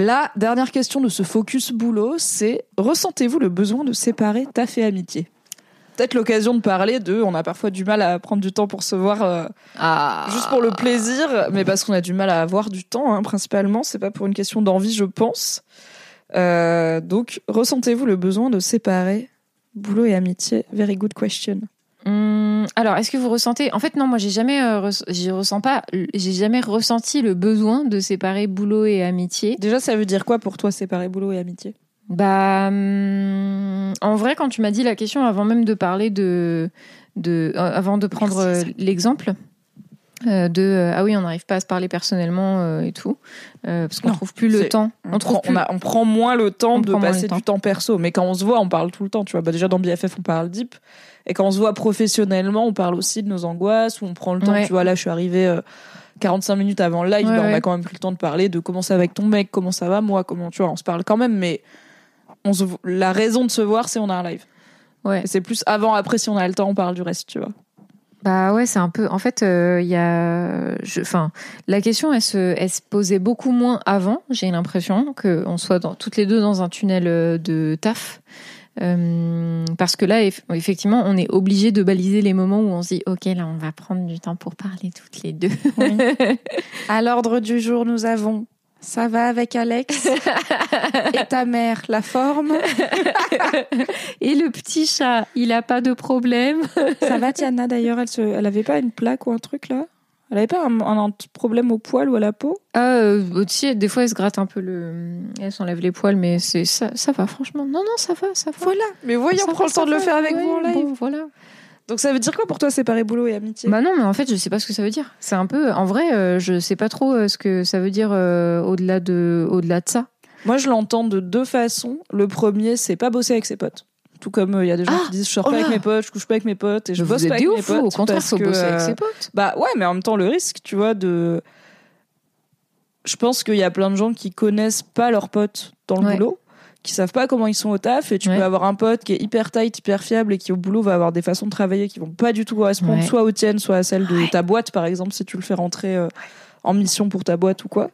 La dernière question de ce focus boulot, c'est ressentez-vous le besoin de séparer taf et amitié? Peut-être l'occasion de parler de, on a parfois du mal à prendre du temps pour se voir euh, Ah. juste pour le plaisir, mais parce qu'on a du mal à avoir du temps, hein, principalement. C'est pas pour une question d'envie, je pense. Euh, donc, ressentez-vous le besoin de séparer boulot et amitié? Very good question. Hum, alors, est-ce que vous ressentez En fait, non, moi, j'ai jamais, euh, ressens pas. J'ai jamais ressenti le besoin de séparer boulot et amitié. Déjà, ça veut dire quoi pour toi séparer boulot et amitié? Bah, hum, en vrai, quand tu m'as dit la question avant même de parler de, de euh, avant de prendre euh, l'exemple euh, de euh, ah oui, on n'arrive pas à se parler personnellement euh, et tout, parce qu'on trouve plus le temps. on, trouve prend, plus- on, a- on prend moins le temps On de passer le temps. du temps perso. Mais quand on se voit, on parle tout le temps. Tu vois, bah déjà dans BFF, on parle deep. Et quand on se voit professionnellement, on parle aussi de nos angoisses, où on prend le temps. Ouais. Tu vois, là, je suis arrivée euh, 45 minutes avant le live. Ouais, bah, on a quand même pris le temps de parler de comment ça va avec ton mec, comment ça va, moi, comment tu vois. On se parle quand même, mais on se, la raison de se voir, c'est on a un live. Ouais. C'est plus avant, après, si on a le temps, on parle du reste, tu vois. Bah ouais, c'est un peu. En fait, euh, il y a. je- Enfin, la question, elle se, elle se posait beaucoup moins avant. J'ai l'impression que on soit dans, toutes les deux dans un tunnel euh, de taf. Euh, parce que là, eff- effectivement, on est obligé de baliser les moments où on se dit, ok, là, on va prendre du temps pour parler toutes les deux. À l'ordre du jour, nous avons ça va avec Alex et ta mère, la forme. Et le petit chat, il a pas de problème. Ça va, Tiana, d'ailleurs, elle, se... elle avait pas une plaque ou un truc là? Elle avait pas un, un- un problème au poil ou à la peau? Ah, euh, aussi, des fois, elle se gratte un peu le. Elle s'enlève les poils, mais c'est ça, ça va, franchement. Non, non, ça va, ça va. Voilà. Mais voyons, on prend le temps de le faire avec ouais, vous en live. bon, voilà. Donc ça veut dire quoi pour toi séparer boulot et amitié? Bah non, mais en fait, je sais pas ce que ça veut dire. C'est un peu, en vrai, euh, je sais pas trop euh, ce que ça veut dire euh, au-delà de, au-delà de ça. Moi, je l'entends de deux façons. Le premier, c'est pas bosser avec ses potes. Tout comme euh, il y a des gens Ah, qui disent je sors oh pas avec mes potes, je couche pas avec mes potes et je vous bosse pas avec mes potes. Au contraire, faut que, bosser avec euh, ses potes. Bah ouais, mais en même temps, le risque, tu vois, de. Je pense qu'il y a plein de gens qui connaissent pas leurs potes dans le Ouais. boulot, qui savent pas comment ils sont au taf, et tu Ouais. peux avoir un pote qui est hyper tight, hyper fiable, et qui au boulot va avoir des façons de travailler qui vont pas du tout correspondre Ouais. soit aux tiennes, soit à celles de ta boîte, par exemple, si tu le fais rentrer euh, en mission pour ta boîte ou quoi.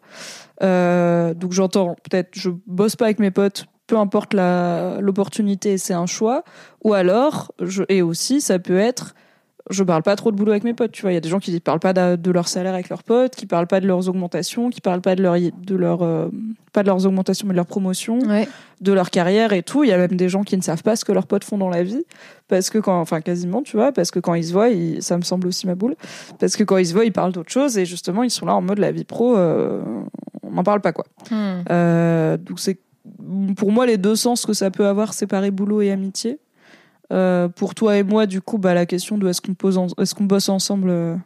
Euh, donc j'entends, peut-être, je bosse pas avec mes potes, peu importe l'opportunité, c'est un choix. Ou alors, je, et aussi, ça peut être, je parle pas trop de boulot avec mes potes. Tu vois, il y a des gens qui parlent pas de, de leur salaire avec leurs potes, qui parlent pas de leurs augmentations, qui parlent pas de leur, de leur, euh, pas de leurs augmentations, mais de leur promotion, Ouais. de leur carrière et tout. Il y a même des gens qui ne savent pas ce que leurs potes font dans la vie, parce que quand, enfin quasiment, tu vois, parce que quand ils se voient, ils- ça me semble aussi ma boule, parce que quand ils se voient, ils parlent d'autre chose et justement, ils sont là en mode la vie pro, euh, on n'en parle pas quoi. Hmm. Euh, donc c'est pour moi les deux sens que ça peut avoir séparer boulot et amitié. Euh, pour toi et moi, du coup, bah, la question de est-ce qu'on bosse ensemble, euh,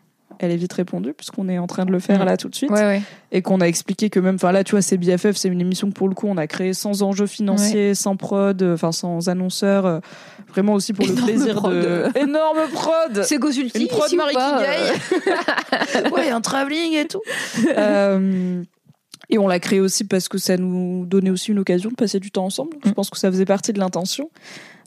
elle est vite répondue puisqu'on est en train de le faire là tout de suite Ouais, ouais. et qu'on a expliqué que même, enfin là, tu vois, c'est BFF, c'est une émission que pour le coup on a créée sans enjeu financier, sans prod, euh, enfin sans annonceur, euh, vraiment aussi pour Énorme le plaisir prod. de énorme prod. C'est Gozulti, Une prod Marie pas, ouais, un travelling et tout. Et on l'a créé aussi parce que ça nous donnait aussi une occasion de passer du temps ensemble. Je Mm. pense que ça faisait partie de l'intention.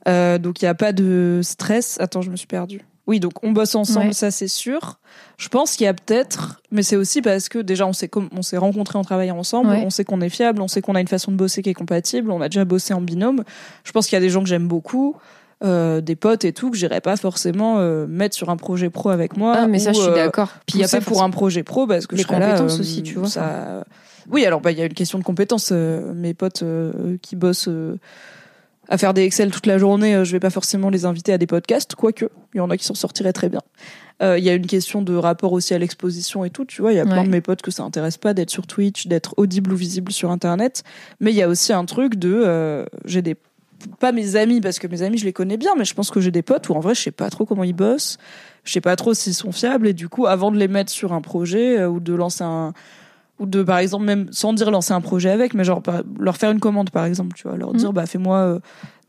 Euh, donc il n'y a pas de stress. Attends, je me suis perdue. Oui, donc on bosse ensemble, Ouais. ça c'est sûr. Je pense qu'il y a peut-être, mais c'est aussi parce que déjà on s'est on s'est rencontrés en travaillant ensemble, Ouais. on sait qu'on est fiable, on sait qu'on a une façon de bosser qui est compatible, on a déjà bossé en binôme. Je pense qu'il y a des gens que j'aime beaucoup. euh, des potes et tout que j'irais pas forcément euh, mettre sur un projet pro avec moi Ah, mais ça, je suis d'accord. Puis il y a pas pour un projet pro parce que Les je là, compétences euh, aussi, tu vois, Ça... Oui, alors bah il y a une question de compétences. euh, mes potes euh, qui bossent euh, à faire des Excel toute la journée, je vais pas forcément les inviter à des podcasts, quoique il y en a qui s'en sortiraient très bien. Euh, Il y a une question de rapport aussi à l'exposition et tout. Tu vois, il y a plein de mes potes que ça intéresse pas d'être sur Twitch, d'être audible ou visible sur Internet. Mais il y a aussi un truc de euh, j'ai des pas mes amis parce que mes amis je les connais bien mais je pense que j'ai des potes où en vrai je sais pas trop comment ils bossent je sais pas trop s'ils sont fiables et du coup avant de les mettre sur un projet euh, ou de lancer un ou de par exemple même sans dire lancer un projet avec mais genre par- leur faire une commande par exemple tu vois leur Mhm. dire bah fais-moi euh,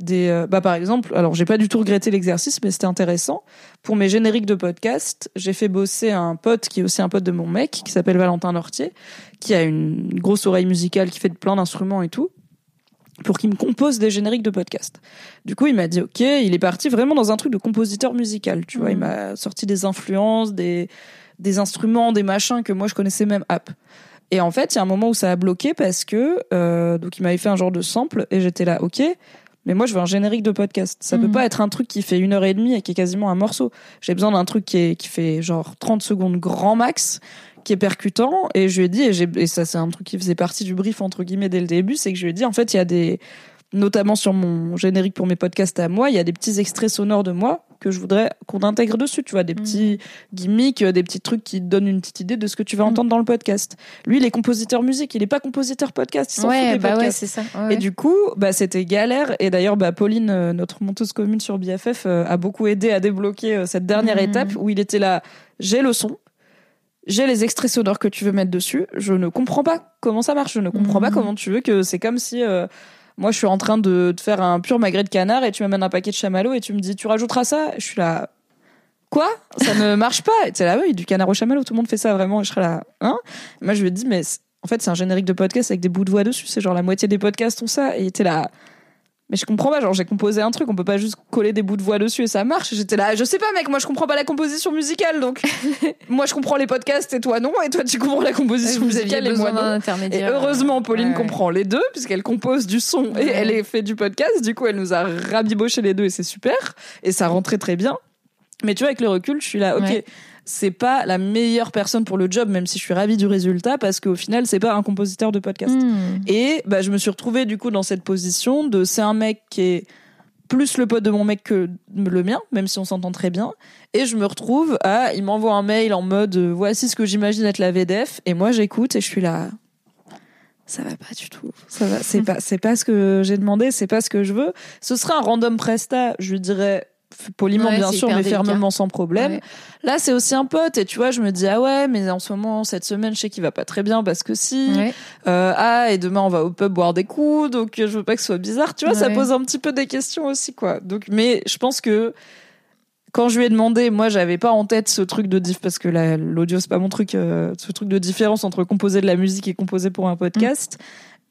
des euh, bah par exemple alors j'ai pas du tout regretté l'exercice mais c'était intéressant pour mes génériques de podcast j'ai fait bosser un pote qui est aussi un pote de mon mec qui s'appelle Valentin Nortier qui a une grosse oreille musicale qui fait de plein d'instruments et tout pour qu'il me compose des génériques de podcast. Du coup, il m'a dit OK, il est parti vraiment dans un truc de compositeur musical, tu vois, il Mhm. m'a sorti des influences, des des instruments, des machins que moi je connaissais même app. Et en fait, il y a un moment où ça a bloqué parce que euh, donc il m'avait fait un genre de sample et j'étais là, ok. Mais moi, je veux un générique de podcast. Ça peut Mhm. pas être un truc qui fait une heure et demie et qui est quasiment un morceau. J'ai besoin d'un truc qui, est, qui fait genre 30 secondes grand max, qui est percutant. Et je lui ai dit, et, j'ai- et ça, c'est un truc qui faisait partie du brief, entre guillemets, dès le début, c'est que je lui ai dit, en fait, il y a des, notamment sur mon générique pour mes podcasts à moi, il y a des petits extraits sonores de moi que je voudrais qu'on intègre dessus, tu vois, des Mhm. petits gimmicks, euh, des petits trucs qui te donnent une petite idée de ce que tu vas Mhm. entendre dans le podcast. Lui, il est compositeur musique, il est pas compositeur podcast, il s'en fout Ouais, des bah podcasts. ça. Ouais, Et du coup, bah, c'était galère. Et d'ailleurs, bah, Pauline, euh, notre monteuse commune sur BFF, euh, a beaucoup aidé à débloquer cette dernière Mhm. étape où il était là. J'ai le son, j'ai les extraits sonores que tu veux mettre dessus. Je ne comprends pas comment ça marche. Je ne comprends pas comment tu veux que c'est comme si euh, moi je suis en train de, de faire un pur magret de canard et tu m'amènes un paquet de chamallows et tu me dis tu rajouteras ça? Je suis là. Quoi? Ça ne marche pas. Et C'est là, oui, du canard au chamallow, tout le monde fait ça vraiment. Et je serais là, hein? Moi, je ai dit, mais en fait, c'est un générique de podcast avec des bouts de voix dessus. C'est genre la moitié des podcasts ont ça. Et était là, mais je comprends pas. Genre, j'ai composé un truc, on peut pas juste coller des bouts de voix dessus et ça marche. J'étais là, je sais pas, mec, moi, je comprends pas la composition musicale. Donc, moi, je comprends les podcasts et toi, non. Et toi, tu comprends la composition musicale et moi, non. Et heureusement, Pauline Ouais, ouais. comprend les deux, puisqu'elle compose du son et Ouais. elle est fait du podcast. Du coup, elle nous a rabiboché les deux et c'est super. Et ça rentrait très bien. Mais tu vois, avec le recul, je suis là, ok. C'est pas la meilleure personne pour le job, même si je suis ravie du résultat, parce qu'au final, c'est pas un compositeur de podcast. Hmm. Et bah, je me suis retrouvée du coup dans cette position de c'est un mec qui est plus le pote de mon mec que le mien, même si on s'entend très bien. Et je me retrouve à, il m'envoie un mail en mode euh, voici ce que j'imagine être la VDF, et moi j'écoute et je suis là. Ça va pas du tout. Ça va, c'est pas, c'est pas ce que j'ai demandé, c'est pas ce que je veux. Ce serait un random presta, je lui dirais poliment Ouais, bien sûr, mais délicat. fermement sans problème. Ouais. Là, c'est aussi un pote, et tu vois, je me dis ah ouais, mais en ce moment, cette semaine, je sais qu'il va pas très bien parce que si. Ouais. Euh, ah et demain on va au pub boire des coups donc euh, je veux pas que ce soit bizarre tu vois ça pose un petit peu des questions aussi quoi donc mais je pense que quand je lui ai demandé moi j'avais pas en tête ce truc de diff parce que la- l'audio c'est pas mon truc euh, ce truc de différence entre composer de la musique et composer pour un podcast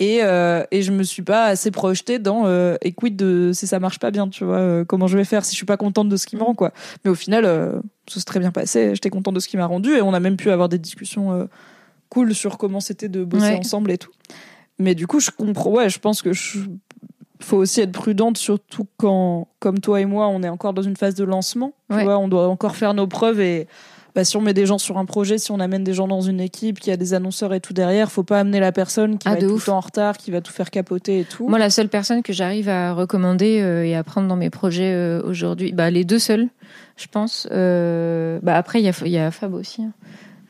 et euh, et je me suis pas assez projetée dans euh, quid de si ça marche pas bien tu vois euh, comment je vais faire si je suis pas contente de ce qui me rend quoi mais au final euh, ça s'est très bien passé j'étais contente de ce qui m'a rendu et on a même pu avoir des discussions euh, cool sur comment c'était de bosser Ouais. ensemble et tout mais du coup, je comprends. Ouais, je pense que je faut aussi être prudente, surtout quand, comme toi et moi, on est encore dans une phase de lancement. Tu Ouais. vois, on doit encore faire nos preuves et bah, si on met des gens sur un projet, si on amène des gens dans une équipe, qui a des annonceurs et tout derrière, faut pas amener la personne qui Ah, va être tout ouf. temps en retard, qui va tout faire capoter et tout. Moi, la seule personne que j'arrive à recommander euh, et à prendre dans mes projets euh, aujourd'hui, bah, les deux seuls, je pense. Euh, bah, après, il y a, il y a Fab aussi. hein.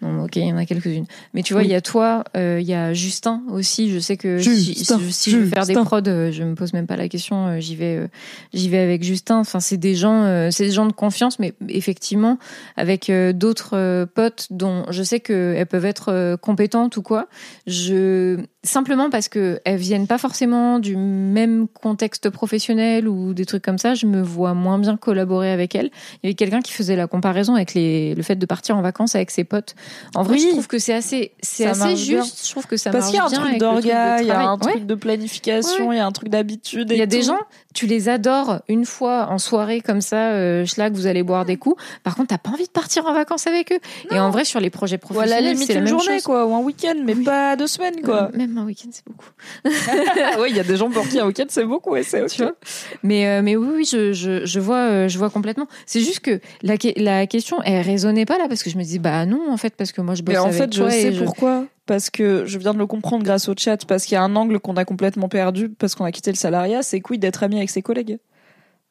Non, ok, il y en a quelques-unes. Mais tu vois, Oui. il y a toi, euh, il y a Justin aussi. Je sais que si, Justin, si- si je veux faire des prods, euh, je me pose même pas la question. euh, J'y vais, euh, j'y vais avec Justin. Enfin, c'est des gens, euh, c'est des gens de confiance, mais effectivement, avec d'autres potes dont je sais que elles peuvent être compétentes ou quoi. Je simplement parce que elles viennent pas forcément du même contexte professionnel ou des trucs comme ça, je me vois moins bien collaborer avec elles. Il y avait quelqu'un qui faisait la comparaison avec les, le fait de partir en vacances avec ses potes. En vrai, Oui. je trouve que c'est assez, c'est assez bien. juste. Je trouve que ça Parce marche qu'il y a un bien truc d'orga, il y a un truc de planification, il y a un truc d'habitude. Il y a des gens, tu les adores une fois en soirée comme ça, euh, schlag, vous allez boire des coups. Par contre, t'as pas envie de partir en vacances avec eux. Et en vrai, sur les projets professionnels, limite c'est la une même journée, chose. quoi, ou un week-end, mais pas deux semaines, quoi. Même un week-end, c'est beaucoup. oui, il y a des gens pour qui un week-end c'est beaucoup, et c'est ok. Tu vois Mais, euh, mais oui, oui, je, je, je vois, euh, je vois complètement. C'est juste que la, la question, elle résonnait pas là parce que je me dis, bah non, en fait, parce que moi je bosse Mais en avec fait, je sais pourquoi. Parce que je viens de le comprendre grâce au chat, parce qu'il y a un angle qu'on a complètement perdu, parce qu'on a quitté le salariat, c'est quid d'être ami avec ses collègues.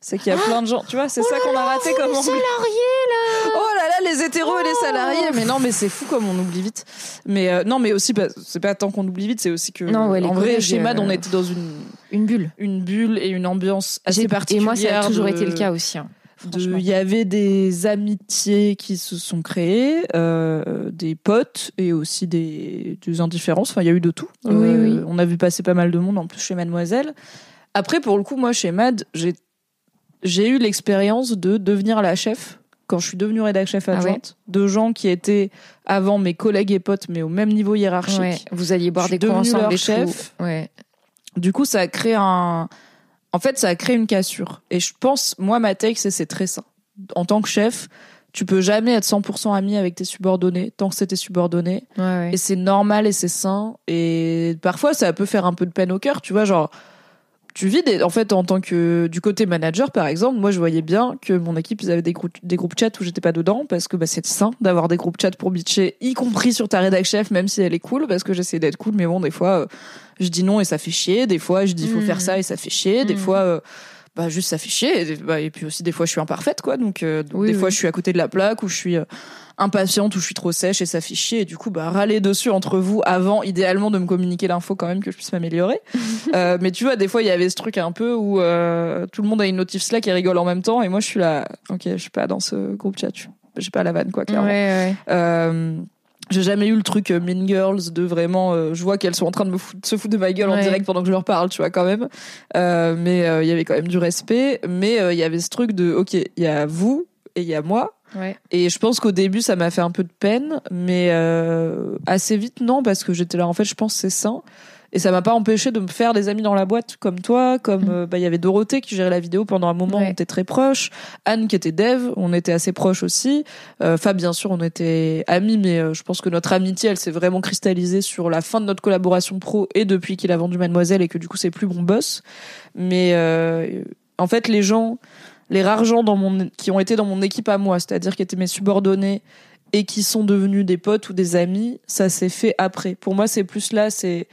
C'est qu'il y a plein de gens, tu vois, c'est ça qu'on a raté comme angle. salarié là Oh les hétéros et les salariés. Mais non, mais c'est fou comme on oublie vite. Mais euh, non, mais aussi, pas- c'est pas tant qu'on oublie vite, c'est aussi que. Non, ouais, en vrai, chez Mad, euh, on était dans une, Une bulle. une bulle et une ambiance assez particulière. Et moi, ça a toujours de- été le cas aussi. hein. Il y avait des amitiés qui se sont créées, euh, des potes et aussi des, des indifférences. Enfin, il y a eu de tout. Oui, oui. On a vu passer pas mal de monde en plus chez Mademoiselle. Après, pour le coup, moi, chez Mad, j'ai j'ai eu l'expérience de devenir la chef quand je suis devenue rédac chef Ah ouais adjointe de gens qui étaient avant mes collègues et potes mais au même niveau hiérarchique. Ouais, vous alliez boire Je suis des coups ensemble leur chef. Ouais. Du coup, ça a créé un. En fait, ça a créé une cassure. Et je pense, moi, ma take, c'est c'est très ça. En tant que chef, tu peux jamais être 100% ami avec tes subordonnés tant que c'est tes subordonnés. Ouais, ouais. Et c'est normal et c'est sain. Et parfois, ça peut faire un peu de peine au cœur, tu vois, genre, tu vis des, en fait, en tant que, du côté manager, par exemple, moi, je voyais bien que mon équipe, ils avaient des groupes, des groupes chat où j'étais pas dedans, parce que, bah, c'est sain d'avoir des groupes chat pour bitcher, y compris sur ta rédac chef, même si elle est cool, parce que j'essaie d'être cool, mais bon, des fois, euh, je dis non et ça fait chier, des fois, je dis faut Mhm. faire ça et ça fait chier, des Mhm. fois, euh, bah, juste et, bah, et puis aussi, des fois, je suis imparfaite, quoi, donc, euh, donc, Oui, des oui. fois, je suis à côté de la plaque, ou je suis, euh, impatiente ou je suis trop sèche et ça fait chier. Et du coup bah râler dessus entre vous avant idéalement de me communiquer l'info quand même que je puisse m'améliorer. Euh, mais tu vois des fois il y avait ce truc un peu où tout le monde a une notif Slack et rigole en même temps et moi je suis là ok je suis pas dans ce groupe chat je j'ai pas la vanne quoi Ouais, clairement ouais. euh, j'ai jamais eu le truc euh, Mean Girls de vraiment euh, je vois qu'elles sont en train de me foutre, se foutre de ma gueule en Ouais. direct pendant que je leur parle tu vois quand même Euh, mais euh, il y avait quand même du respect mais euh, il y avait ce truc de ok il y a vous et il y a moi ouais. et je pense qu'au début, ça m'a fait un peu de peine, mais euh, assez vite, non, parce que j'étais là, en fait, je pense que c'est sain. Et ça m'a pas empêché de me faire des amis dans la boîte, comme toi, comme Mm. euh, bah, il y avait Dorothée qui gérait la vidéo pendant un moment, Ouais. on était très proches. Anne qui était dev, on était assez proches aussi. Euh, Fab, bien sûr, on était amis, mais euh, je pense que notre amitié, elle s'est vraiment cristallisée sur la fin de notre collaboration pro et depuis qu'il a vendu Mademoiselle et que du coup, c'est plus mon boss. Mais euh, en fait, les gens, les rares gens dans mon, qui ont été dans mon équipe à moi, c'est-à-dire qui étaient mes subordonnés et qui sont devenus des potes ou des amis, ça s'est fait après. Pour moi, c'est plus là, c'est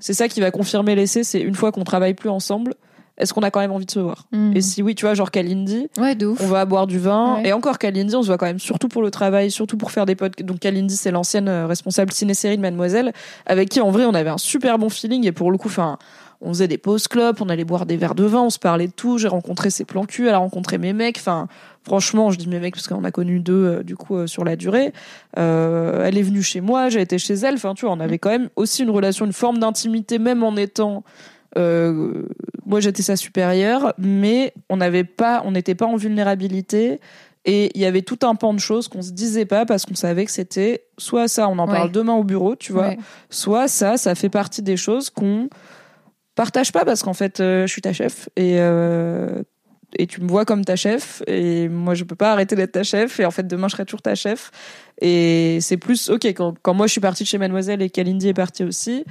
c'est ça qui va confirmer l'essai, c'est une fois qu'on travaille plus ensemble, est-ce qu'on a quand même envie de se voir Mhm. Et si oui, tu vois, genre Kalindi, Ouais, on va boire du vin. Ouais. Et encore Kalindi, on se voit quand même surtout pour le travail, surtout pour faire des potes. Donc Kalindi, c'est l'ancienne euh, responsable ciné-série de Mademoiselle, avec qui en vrai on avait un super bon feeling. Et pour le coup, enfin, on faisait des pauses club, on allait boire des verres de vin, on se parlait de tout. J'ai rencontré ses plans cul, elle a rencontré mes mecs. Enfin, franchement, je dis mes mecs parce qu'on a connu deux euh, du coup euh, sur la durée. Euh, elle est venue chez moi, j'ai été chez elle. Enfin, tu vois, on avait quand même aussi une relation, une forme d'intimité, même en étant euh, moi j'étais sa supérieure, mais on n'avait pas, on n'était pas en vulnérabilité. Et il y avait tout un pan de choses qu'on se disait pas parce qu'on savait que c'était soit ça, on en Ouais. parle demain au bureau, tu vois, Ouais. soit ça, ça fait partie des choses qu'on partage pas parce qu'en fait, euh, je suis ta chef et euh, et tu me vois comme ta chef et moi je peux pas arrêter d'être ta chef et en fait demain je serai toujours ta chef. Et c'est plus ok quand, quand moi je suis partie de chez Mademoiselle et qu'Alindy est partie aussi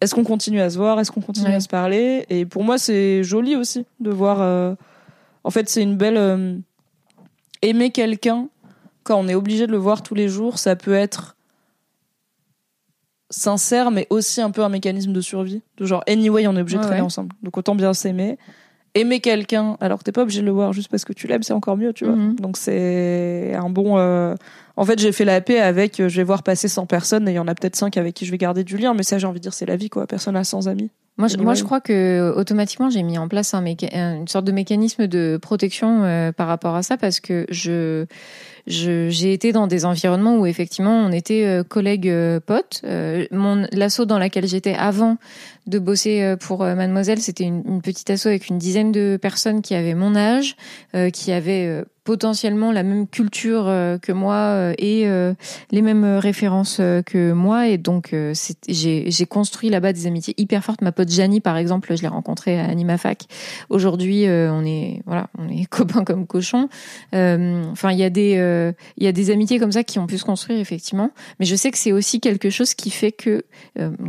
est-ce qu'on continue à se voir est-ce qu'on continue Ouais. à se parler? Et pour moi c'est joli aussi de voir euh, en fait c'est une belle euh, aimer quelqu'un quand on est obligé de le voir tous les jours ça peut être sincère mais aussi un peu un mécanisme de survie. De genre anyway on est obligé de ouais. ensemble. Donc autant bien s'aimer aimer quelqu'un alors que t'es pas obligé de le voir juste parce que tu l'aimes c'est encore mieux tu vois. Mhm. donc c'est un bon euh, en fait j'ai fait la paix avec euh, je vais voir passer 100 personnes et il y en a peut-être 5 avec qui je vais garder du lien mais ça j'ai envie de dire c'est la vie quoi. Personne a 100 amis Moi, je, moi, je crois que automatiquement, j'ai mis en place un une sorte de mécanisme de protection euh, par rapport à ça parce que je je- j'ai été dans des environnements où effectivement on était euh, collègues euh, potes. Mon l'asso dans laquelle j'étais avant de bosser pour Mademoiselle, c'était une, une petite asso avec une dizaine de personnes qui avaient mon âge, qui avaient potentiellement la même culture euh, que moi euh, et euh, les mêmes références que moi. Et donc j'ai construit là-bas des amitiés hyper fortes. Ma pote Janie par exemple je l'ai rencontrée à Animafac. Aujourd'hui on est voilà on est copains comme cochons. Enfin il y a des amitiés comme ça qui ont pu se construire effectivement. Mais je sais que c'est aussi quelque chose qui fait que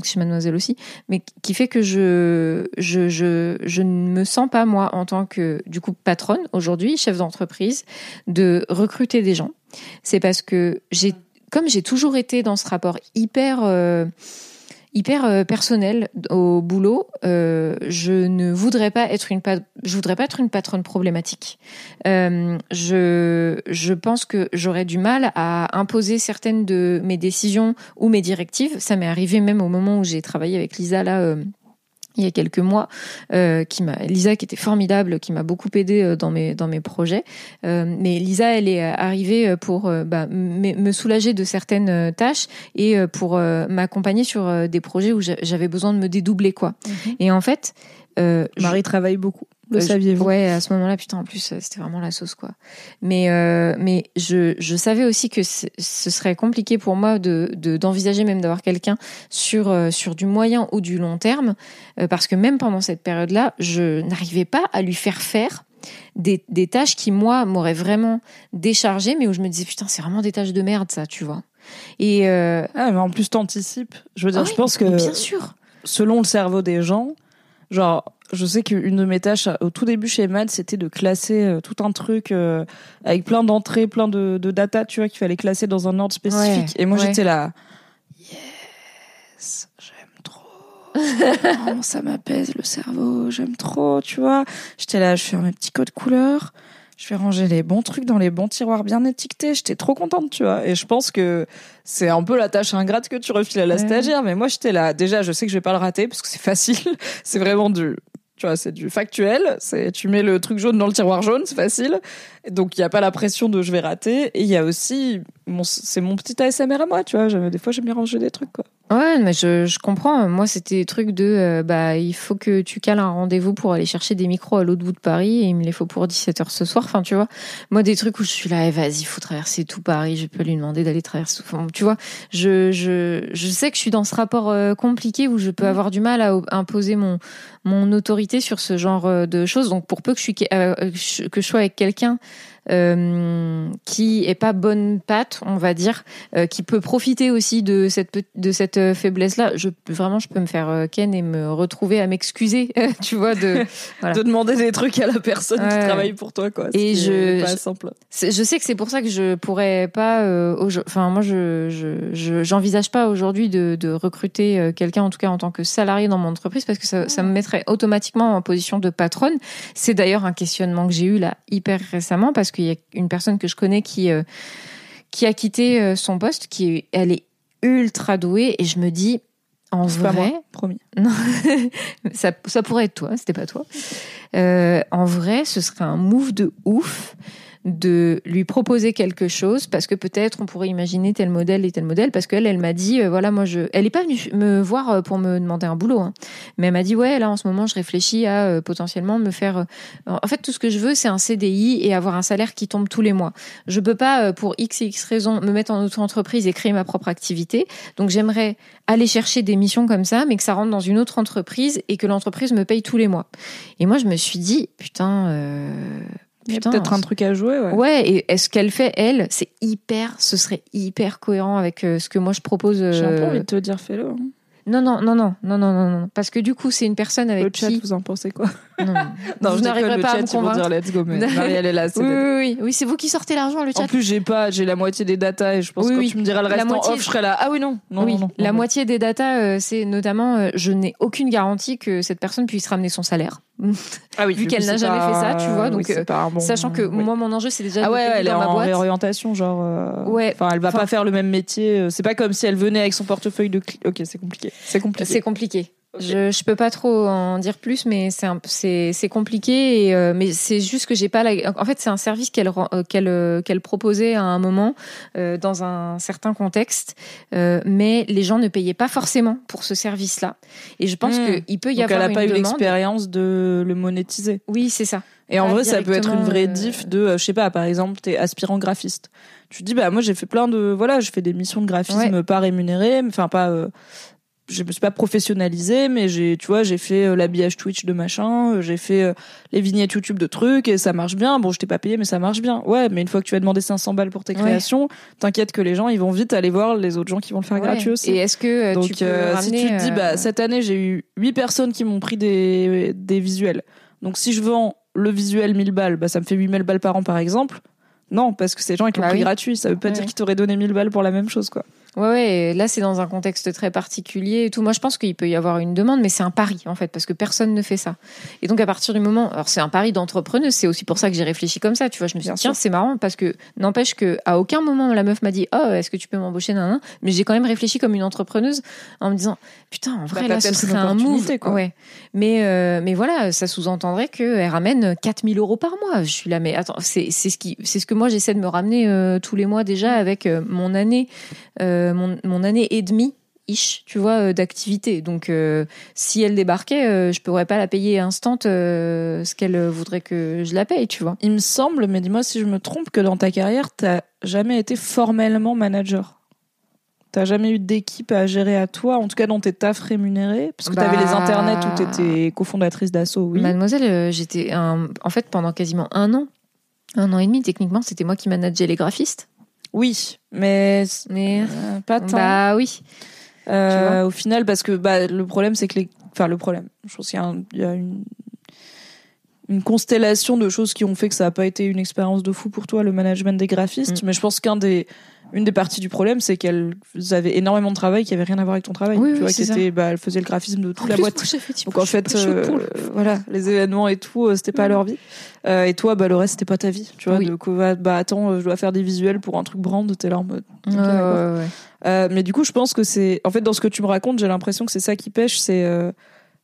chez Mademoiselle aussi mais qui fait que je je ne me sens pas moi en tant que du coup patronne aujourd'hui chef d'entreprise de recruter des gens c'est parce que j'ai comme j'ai toujours été dans ce rapport hyper euh, hyper euh, personnel au boulot, euh, je ne voudrais pas être une je voudrais pas être une patronne problématique. Je je pense que j'aurais du mal à imposer certaines de mes décisions ou mes directives. Ça m'est arrivé même au moment où j'ai travaillé avec Lisa là. Il y a quelques mois, euh, qui m'a Lisa qui était formidable, qui m'a beaucoup aidé euh, dans mes dans mes projets. Euh, mais Lisa, elle est arrivée pour euh, bah, me soulager de certaines tâches et pour m'accompagner sur des projets où j'a- j'avais besoin de me dédoubler quoi. Et en fait, euh, je- Marie travaille beaucoup le euh, saviez-vous? Ouais, à ce moment-là, putain, en plus, euh, c'était vraiment la sauce, quoi. Mais, euh, mais je, je savais aussi que ce serait compliqué pour moi de de- d'envisager même d'avoir quelqu'un sur euh, sur du moyen ou du long terme, euh, parce que même pendant cette période-là, je n'arrivais pas à lui faire faire des, des tâches qui, moi, m'auraient vraiment déchargé, mais où je me disais, putain, c'est vraiment des tâches de merde, ça, tu vois. Et euh, Ah, mais en plus, t'anticipes. Je veux dire, ah je pense que Bien sûr. selon le cerveau des gens, genre, je sais qu'une de mes tâches au tout début chez Mad, c'était de classer euh, tout un truc euh, avec plein d'entrées, plein de, de data, tu vois, qu'il fallait classer dans un ordre spécifique. Ouais, Et moi, ouais. j'étais là, yes, j'aime trop. Oh, ça m'apaise le cerveau, j'aime trop, tu vois. J'étais là, je fais mes petits codes couleurs. Je vais ranger les bons trucs dans les bons tiroirs bien étiquetés. J'étais trop contente, tu vois. Et je pense que c'est un peu la tâche ingrate que tu refiles à la Ouais. stagiaire. Mais moi, j'étais là. Déjà, je sais que je vais pas le rater parce que c'est facile. c'est vraiment du, tu vois, c'est du factuel. C'est, tu mets le truc jaune dans le tiroir jaune, c'est facile. Donc, il y a pas la pression de je vais rater. Et il y a aussi, mon, c'est mon petit ASMR à moi, tu vois. Des fois, j'aime bien ranger des trucs, quoi. Ouais, mais je, je comprends. Moi, c'était des trucs de, euh, bah, il faut que tu cales un rendez-vous pour aller chercher des micros à l'autre bout de Paris et il me les faut pour 17h ce soir. Enfin, tu vois. Moi, des trucs où je suis là, eh, vas-y, il faut traverser tout Paris. Je peux lui demander d'aller traverser tout. Enfin, tu vois, je, je, je sais que je suis dans ce rapport euh, compliqué où je peux avoir du mal à imposer mon, mon autorité sur ce genre euh, de choses. Donc, pour peu que je, suis, euh, que je sois avec quelqu'un euh, qui est pas bonne patte, on va dire, euh, qui peut profiter aussi de cette de cette euh, faiblesse là. Je vraiment je peux me faire euh, ken et me retrouver à m'excuser, tu vois de Voilà. De demander des trucs à la personne qui travaille pour toi, quoi. Et je- pas je- simple. c'est- je sais que c'est pour ça que je pourrais pas euh, enfin moi je je je- j'envisage pas aujourd'hui de de recruter quelqu'un en tout cas en tant que salarié dans mon entreprise parce que ça ça me mettrait automatiquement en position de patronne. C'est d'ailleurs un questionnement que j'ai eu là hyper récemment parce qu'il y a une personne que je connais qui euh, qui a quitté euh, son poste qui elle est ultra douée et je me dis en C'est pas vrai moi, promis. non, ça, ça pourrait être toi, c'était pas toi. Euh, en vrai, ce serait un move de ouf de lui proposer quelque chose parce que peut-être on pourrait imaginer tel modèle et tel modèle parce qu'elle elle m'a dit euh, voilà moi je elle est pas venue me voir euh, pour me demander un boulot hein. mais elle m'a dit ouais là en ce moment je réfléchis à euh, potentiellement me faire en fait tout ce que je veux c'est un CDI et avoir un salaire qui tombe tous les mois je peux pas pour x et x raisons me mettre en auto-entreprise et créer ma propre activité donc j'aimerais aller chercher des missions comme ça, mais que ça rentre dans une autre entreprise et que l'entreprise me paye tous les mois. Et moi, je me suis dit, putain, Il y a putain, peut-être un truc à jouer, ouais. Ouais, et est-ce qu'elle fait, elle, c'est hyper, ce serait hyper cohérent avec euh, ce que moi je propose. J'ai un peu euh, envie de te dire, fais-le. hein. Non, non, non, non, non, non, non, non, parce que du coup, c'est une personne avec Le chat, qui. vous en pensez quoi? Non, je déconne, pas à me chat, ils vont convaincre. dire let's go, mais Marielle est là, Oui, oui, oui, oui, c'est vous qui sortez l'argent, le chat. En plus, j'ai pas, j'ai la moitié des datas et je pense Oui, que quand tu me diras le reste en moitié- off, je serai là. Ah oui, non, non, oui, non, la moitié des datas, euh, c'est notamment, euh, je n'ai aucune garantie que cette personne puisse ramener son salaire. Ah oui, vu qu'elle n'a jamais pas- fait ça, tu vois, donc, euh, bon- Sachant que oui. moi, mon enjeu, c'est déjà Ah ouais, elle est dans ma en boîte. réorientation, genre. euh, Ouais. Enfin, elle va Enfin- pas faire le même métier. C'est pas comme si elle venait avec son portefeuille de. Ok, c'est compliqué. C'est compliqué. C'est compliqué. Je, je peux pas trop en dire plus, mais c'est c'est c'est compliqué. Et, euh, mais c'est juste que j'ai pas la. En fait, c'est un service qu'elle euh, qu'elle euh, qu'elle proposait à un moment euh, dans un certain contexte, euh, mais les gens ne payaient pas forcément pour ce service-là. Et je pense Hmm. qu'il peut y Donc, avoir elle a pas eu l'expérience de le monétiser. Oui, c'est ça. Et en vrai, ça peut être une vraie diff de, je sais pas, par exemple, t'es aspirant graphiste. Tu te dis, bah, moi, j'ai fait plein de, voilà, je fais des missions de graphisme pas rémunérées, mais enfin, pas, euh, je me suis pas professionnalisée, mais j'ai, tu vois, j'ai fait euh, l'habillage Twitch de machin, euh, j'ai fait euh, les vignettes YouTube de trucs et ça marche bien. Bon, je t'ai pas payé, mais ça marche bien. Ouais, mais une fois que tu vas demander 500 balles pour tes Ouais. créations, t'inquiète que les gens, ils vont vite aller voir les autres gens qui vont le faire Ouais. gratuit aussi. Et est-ce que Donc, tu euh, si tu te dis, bah, cette année, j'ai eu 8 personnes qui m'ont pris des, des visuels. Donc, si je vends le visuel 1000 balles, bah, ça me fait 8000 balles par an, par exemple. Non, parce que ces gens, ils l'ont Bah pris oui. gratuit. Ça veut pas Ouais. dire qu'ils t'auraient donné 1000 balles pour la même chose, quoi. Ouais, ouais, là c'est dans un contexte très particulier et tout. Moi je pense qu'il peut y avoir une demande, mais c'est un pari en fait, parce que personne ne fait ça. Et donc à partir du moment, alors c'est un pari d'entrepreneuse, c'est aussi pour ça que j'ai réfléchi comme ça, tu vois. Je me suis dit, tiens, c'est marrant parce que n'empêche que à aucun moment la meuf m'a dit, oh, est-ce que tu peux m'embaucher, nan, nan. Mais j'ai quand même réfléchi comme une entrepreneuse en me disant, putain, en vrai Bah, là ce serait un move. quoi. Ouais. Mais, euh, mais voilà, ça sous-entendrait qu'elle ramène 4000 euros par mois. Je suis là, mais attends, c'est ce, qui, c'est ce que moi j'essaie de me ramener euh, tous les mois déjà avec euh, mon année, euh, mon, mon année et demie. Ish, tu vois, euh, d'activité. Donc, euh, si elle débarquait, euh, je pourrais pas la payer instant euh, ce qu'elle voudrait que je la paye, tu vois. Il me semble, mais dis-moi si je me trompe, que dans ta carrière, t'as jamais été formellement manager. T'as jamais eu d'équipe à gérer à toi, en tout cas dans tes tafs rémunérés Parce que Bah- t'avais les internets où t'étais cofondatrice d'assaut, oui. Mademoiselle, euh, j'étais en fait pendant quasiment un an, un an et demi techniquement, c'était moi qui manageais les graphistes. Oui, mais Mais euh, pas tant. bah oui. Euh, au final, parce que bah, le problème, c'est que les. Enfin, le problème. Je pense qu'il y a, un- il y a une une constellation de choses qui ont fait que ça n'a pas été une expérience de fou pour toi, le management des graphistes. Mm. Mais je pense qu'un des, une des parties du problème, c'est qu'elles avaient énormément de travail qui avait rien à voir avec ton travail. Oui, tu oui, vois, qui était, bah, elle faisait le graphisme de toute En la plus, boîte. Donc en fait, euh, voilà, les événements et tout, euh, c'était pas leur vie. Euh, et toi, bah, le reste, c'était pas ta vie. Tu vois, Oui. de quoi, bah attends, euh, je dois faire des visuels pour un truc brand, t'es là en mode. Ouais, ouais. Euh, mais du coup, je pense que c'est. En fait, dans ce que tu me racontes, j'ai l'impression que c'est ça qui pêche. C'est. euh,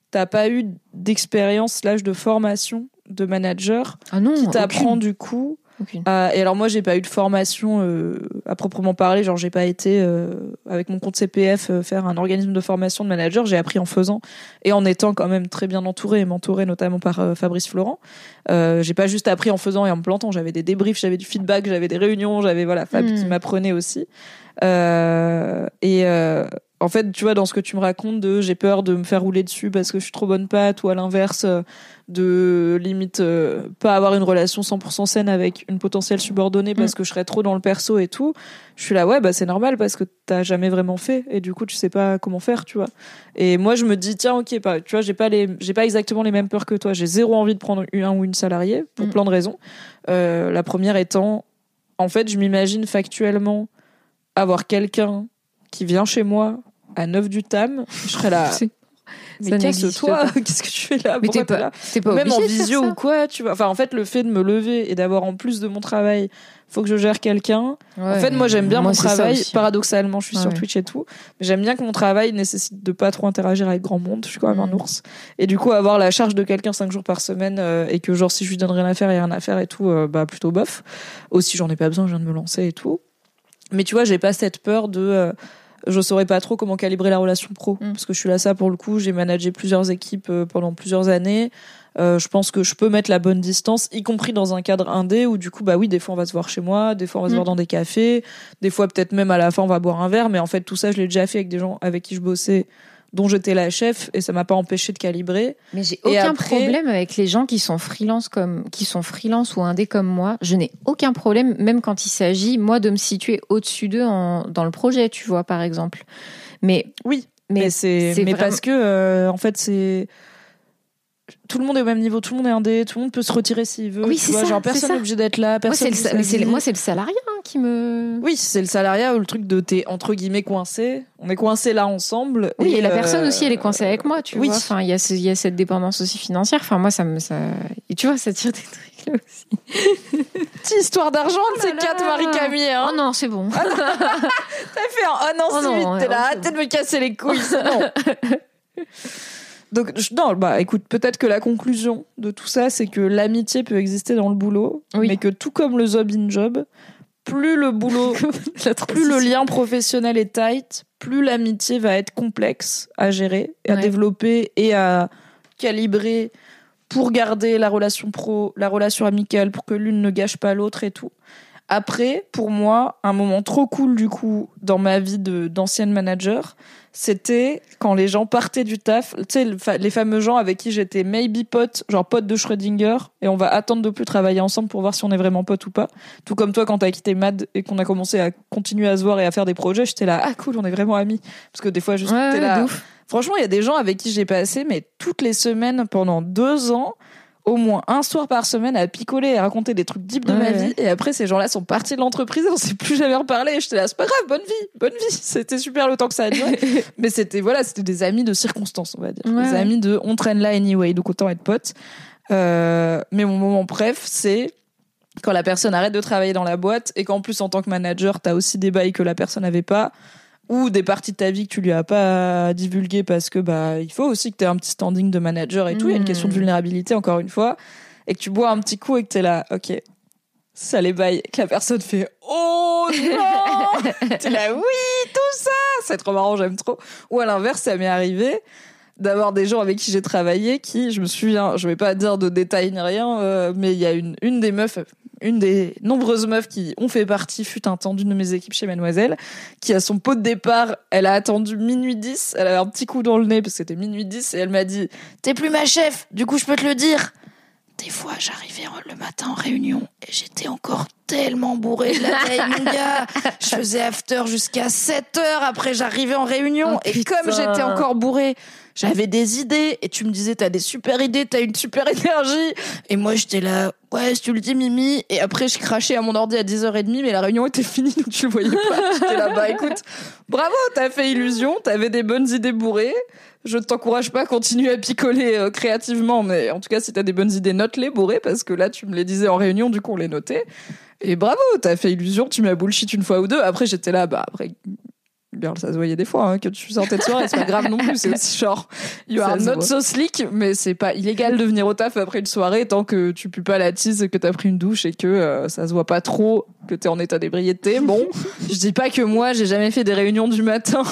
T'as pas eu d'expérience, slash de formation de manager Ah non, qui t'apprend du coup. À- et alors, moi, j'ai pas eu de formation euh, à proprement parler. Genre, j'ai pas été euh, avec mon compte CPF euh, faire un organisme de formation de manager. J'ai appris en faisant et en étant quand même très bien entouré et mentoré notamment par euh, Fabrice Florent. Euh, j'ai pas juste appris en faisant et en me plantant. J'avais des débriefs, j'avais du feedback, j'avais des réunions, j'avais voilà Fab Mm. qui m'apprenait aussi. Euh, et euh, en fait, tu vois, dans ce que tu me racontes de j'ai peur de me faire rouler dessus parce que je suis trop bonne patte ou à l'inverse euh, de limite euh, pas avoir une relation 100% saine avec une potentielle subordonnée parce que je serais trop dans le perso et tout. Je suis là, ouais, bah c'est normal parce que t'as jamais vraiment fait et du coup tu sais pas comment faire, tu vois. Et moi je me dis tiens ok, pas, tu vois, j'ai pas les, j'ai pas exactement les mêmes peurs que toi. J'ai zéro envie de prendre un ou une salariée pour Mm. plein de raisons. Euh, la première étant, en fait, je m'imagine factuellement avoir quelqu'un qui vient chez moi à 9 du tam, je serais là. Mais casse-toi, qu'est-ce que tu fais là? Mais t'es pas, pas Même en visio ou quoi, tu vois? Enfin, en fait, le fait de me lever et d'avoir en plus de mon travail, faut que je gère quelqu'un. en fait, moi, j'aime bien moi, mon travail. Paradoxalement, je suis Ouais, sur. Twitch et tout. Mais j'aime bien que mon travail nécessite de pas trop interagir avec grand monde. Je suis quand même un Mm. ours. Et du coup, avoir la charge de quelqu'un cinq jours par semaine euh, et que, genre, si je lui donne rien à faire, a rien à faire et tout, euh, bah, plutôt bof. Aussi, j'en ai pas besoin, je viens de me lancer et tout. Mais tu vois, j'ai pas cette peur de. euh, je saurais pas trop comment calibrer la relation pro Mm. parce que je suis là ça pour le coup. J'ai managé plusieurs équipes euh, pendant plusieurs années. Euh, je pense que je peux mettre la bonne distance, y compris dans un cadre indé où du coup bah oui des fois on va se voir chez moi, des fois on va se Mm. voir dans des cafés, des fois peut-être même à la fin on va boire un verre. Mais en fait tout ça je l'ai déjà fait avec des gens avec qui je bossais, dont j'étais la chef et ça m'a pas empêché de calibrer. Mais j'ai aucun après- problème avec les gens qui sont freelance comme qui sont freelance ou indé comme moi. Je n'ai aucun problème, même quand il s'agit moi de me situer au-dessus d'eux en- dans le projet, tu vois par exemple. Mais Oui, mais, mais c'est c'est mais vraiment- parce que euh, en fait c'est tout le monde est au même niveau, tout le monde est indé, tout le monde peut se retirer s'il veut. Oui, tu c'est vois, ça, genre personne n'est obligé d'être là, moi personne. c'est le, mais le- moi c'est le salariat hein, qui me Oui, c'est le salariat ou le truc de t'es entre guillemets coincé. On est coincé là ensemble. Oui, et la euh, personne aussi, elle est coincée avec moi, tu oui. vois. Enfin, il y, a y cette dépendance aussi financière. Enfin, moi, ça me. Ça... Et tu vois, ça tire des trucs là aussi. Petite histoire d'argent, Oh là c'est là. quatre Marie-Camille. Hein. Oh non, c'est bon. T'as fait un oh non, Oh si non, vite, t'es là, non, arrêtez de me casser les couilles, bon. Donc, non, bah écoute, peut-être que la conclusion de tout ça, c'est que l'amitié peut exister dans le boulot, Oui. mais que tout comme le job in job, plus le boulot, plus le lien professionnel est tight, plus l'amitié va être complexe à gérer, à Ouais. développer et à calibrer pour garder la relation pro, la relation amicale, pour que l'une ne gâche pas l'autre et tout. Après, pour moi, un moment trop cool du coup dans ma vie de d'ancienne manager, c'était quand les gens partaient du taf, tu sais les fameux gens avec qui j'étais maybe pote, genre pote de Schrödinger, et on va attendre de plus travailler ensemble pour voir si on est vraiment pote ou pas. Tout comme toi quand t'as quitté Mad et qu'on a commencé à continuer à se voir et à faire des projets, j'étais là ah cool, on est vraiment amis parce que des fois juste Ouais, t'es là. ouf. Franchement, il y a des gens avec qui j'ai passé mais toutes les semaines pendant deux ans au moins un soir par semaine à picoler et à raconter des trucs deep de Ouais, ma ouais. vie. Et après, ces gens-là sont partis de l'entreprise et on s'est plus jamais reparlé. Et j'étais là, c'est pas grave, bonne vie, bonne vie. C'était super le temps que ça a duré. Mais c'était, voilà, c'était des amis de circonstance, on va dire. Ouais, des amis de on traîne là anyway, donc autant être potes. Euh, mais mon moment bref, c'est quand la personne arrête de travailler dans la boîte et qu'en plus, en tant que manager, t'as aussi des bails que la personne n'avait pas ou des parties de ta vie que tu lui as pas divulguées parce que bah il faut aussi que tu aies un petit standing de manager et tout, il y a une Mm. question de vulnérabilité encore une fois et que tu bois un petit coup et que tu es là, OK. Ça les bails que la personne fait "Oh non!" T'es là "Oui, tout ça, c'est trop marrant, j'aime trop." Ou à l'inverse, ça m'est arrivé d'avoir des gens avec qui j'ai travaillé qui, je me souviens, je vais pas dire de détails ni rien, euh, mais il y a une, une des meufs, une des nombreuses meufs qui ont fait partie, fut un temps d'une de mes équipes chez Mademoiselle, qui a son pot de départ, elle a attendu minuit 10, elle avait un petit coup dans le nez parce que c'était minuit 10 et elle m'a dit, t'es plus ma chef, du coup je peux te le dire. Des fois, j'arrivais le matin en réunion et j'étais encore tellement bourré de la veille, mon gars. Je faisais after jusqu'à 7 heures après j'arrivais en réunion Oh, et comme j'étais encore bourré, j'avais des idées et tu me disais t'as des super idées, t'as une super énergie et moi j'étais là ouais si tu le dis Mimi et après je crachais à mon ordi à 10h30 mais la réunion était finie donc tu voyais pas. J'étais là bah écoute, bravo, t'as fait illusion, t'avais des bonnes idées bourrées. Je t'encourage pas à continuer à picoler euh, créativement, mais en tout cas, si t'as des bonnes idées, note-les, bourrées, parce que là, tu me les disais en réunion, du coup, on les notait. Et bravo, t'as fait illusion, tu m'as bullshit une fois ou deux. Après, j'étais là, bah, après, girl, ça se voyait des fois, hein, que tu sortais de soirée, c'est pas grave non plus, c'est aussi genre, are se not voit. so slick, mais c'est pas illégal de venir au taf après une soirée tant que tu pues pas la tise, que t'as pris une douche et que euh, ça se voit pas trop que t'es en état d'ébriété. Bon, je dis pas que moi, j'ai jamais fait des réunions du matin.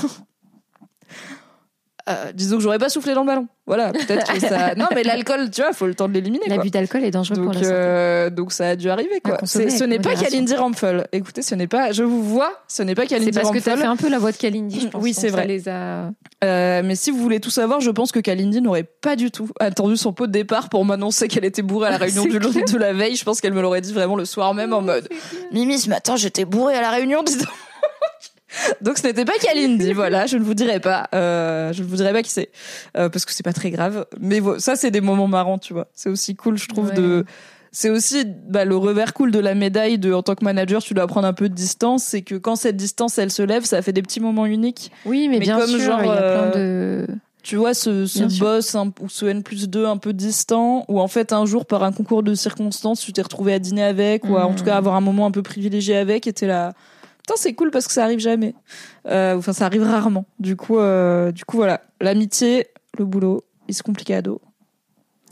Euh, disons que j'aurais pas soufflé dans le ballon. Voilà, peut-être que ça. Non, mais l'alcool, tu vois, faut le temps de l'éliminer. L'abus d'alcool est dangereux pour Donc, la santé. euh, donc ça a dû arriver quoi. C'est- Ce n'est pas. Kalindi Rampfel. Écoutez, ce n'est pas. Je vous vois. Ce n'est pas C'est Kalindi parce que Rampfel. t'as fait un peu la voix de Kalindi, je pense. Oui, c'est vrai. les a... Euh, mais si vous voulez tout savoir, je pense que Kalindi n'aurait pas du tout attendu son pot de départ pour m'annoncer qu'elle était bourrée à la réunion C'est du clair. de la veille. Je pense qu'elle me l'aurait dit vraiment le soir même en mode Mimi, ce matin, j'étais bourrée à la réunion, dis donc. Donc ce n'était pas Kalindi, voilà, je ne vous dirai pas, euh, je ne vous dirai pas qui c'est, euh, parce que c'est pas très grave. Mais ça, c'est des moments marrants, tu vois. C'est aussi cool, je trouve, Ouais. de. C'est aussi bah, le revers cool de la médaille de en tant que manager, tu dois prendre un peu de distance. C'est que quand cette distance, elle se lève, ça fait des petits moments uniques. Oui, mais, Mais bien comme sûr, genre, il y a plein euh, de... Tu vois, ce, boss un- ou ce N plus 2 un peu distant, ou en fait un jour par un concours de circonstances, tu t'es retrouvé à dîner avec, ou à, en Mhm. tout cas avoir un moment un peu privilégié avec, et t'es là. Putain, c'est cool parce que ça arrive jamais. Euh, enfin, ça arrive rarement. Du coup, euh, du coup voilà. L'amitié, le boulot, is complicado.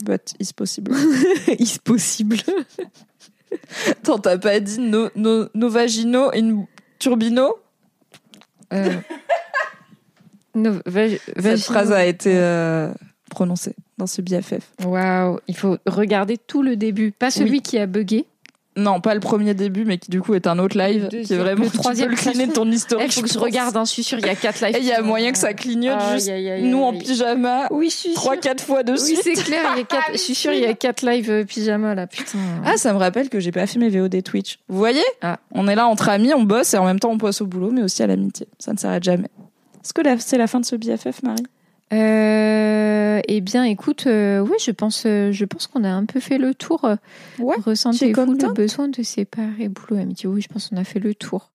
But is possible. is possible. Attends, t'as pas dit no, no, no vagino in turbino? Euh... no, Cette phrase a été prononcée dans ce BFF. Waouh, il faut regarder tout le début, pas celui Oui. qui a bugué. Non, pas le premier début, mais qui du coup est un autre live, Le qui est deuxième, vraiment le troisième, tu peux le de ton historique. Il faut que je regarde, hein, je suis sûre, il y a quatre lives. Il y a moyen que ça clignote juste nous en pyjama, Oui, je suis trois quatre fois de Oui, c'est clair, il y a quatre... je suis sûre, il y a quatre lives euh, pyjama là, putain. Ah, ça me rappelle que j'ai pas fait mes VOD Twitch. Vous voyez Ah. On est là entre amis, on bosse et en même temps on bosse au boulot, mais aussi à l'amitié. Ça ne s'arrête jamais. Est-ce que c'est la fin de ce BFF, Marie? Euh, eh bien, écoute, euh, oui, je pense, euh, je pense qu'on a un peu fait le tour. Ouais, Ressentez-vous le besoin de séparer boulot et amitié? Oui, je pense qu'on a fait le tour.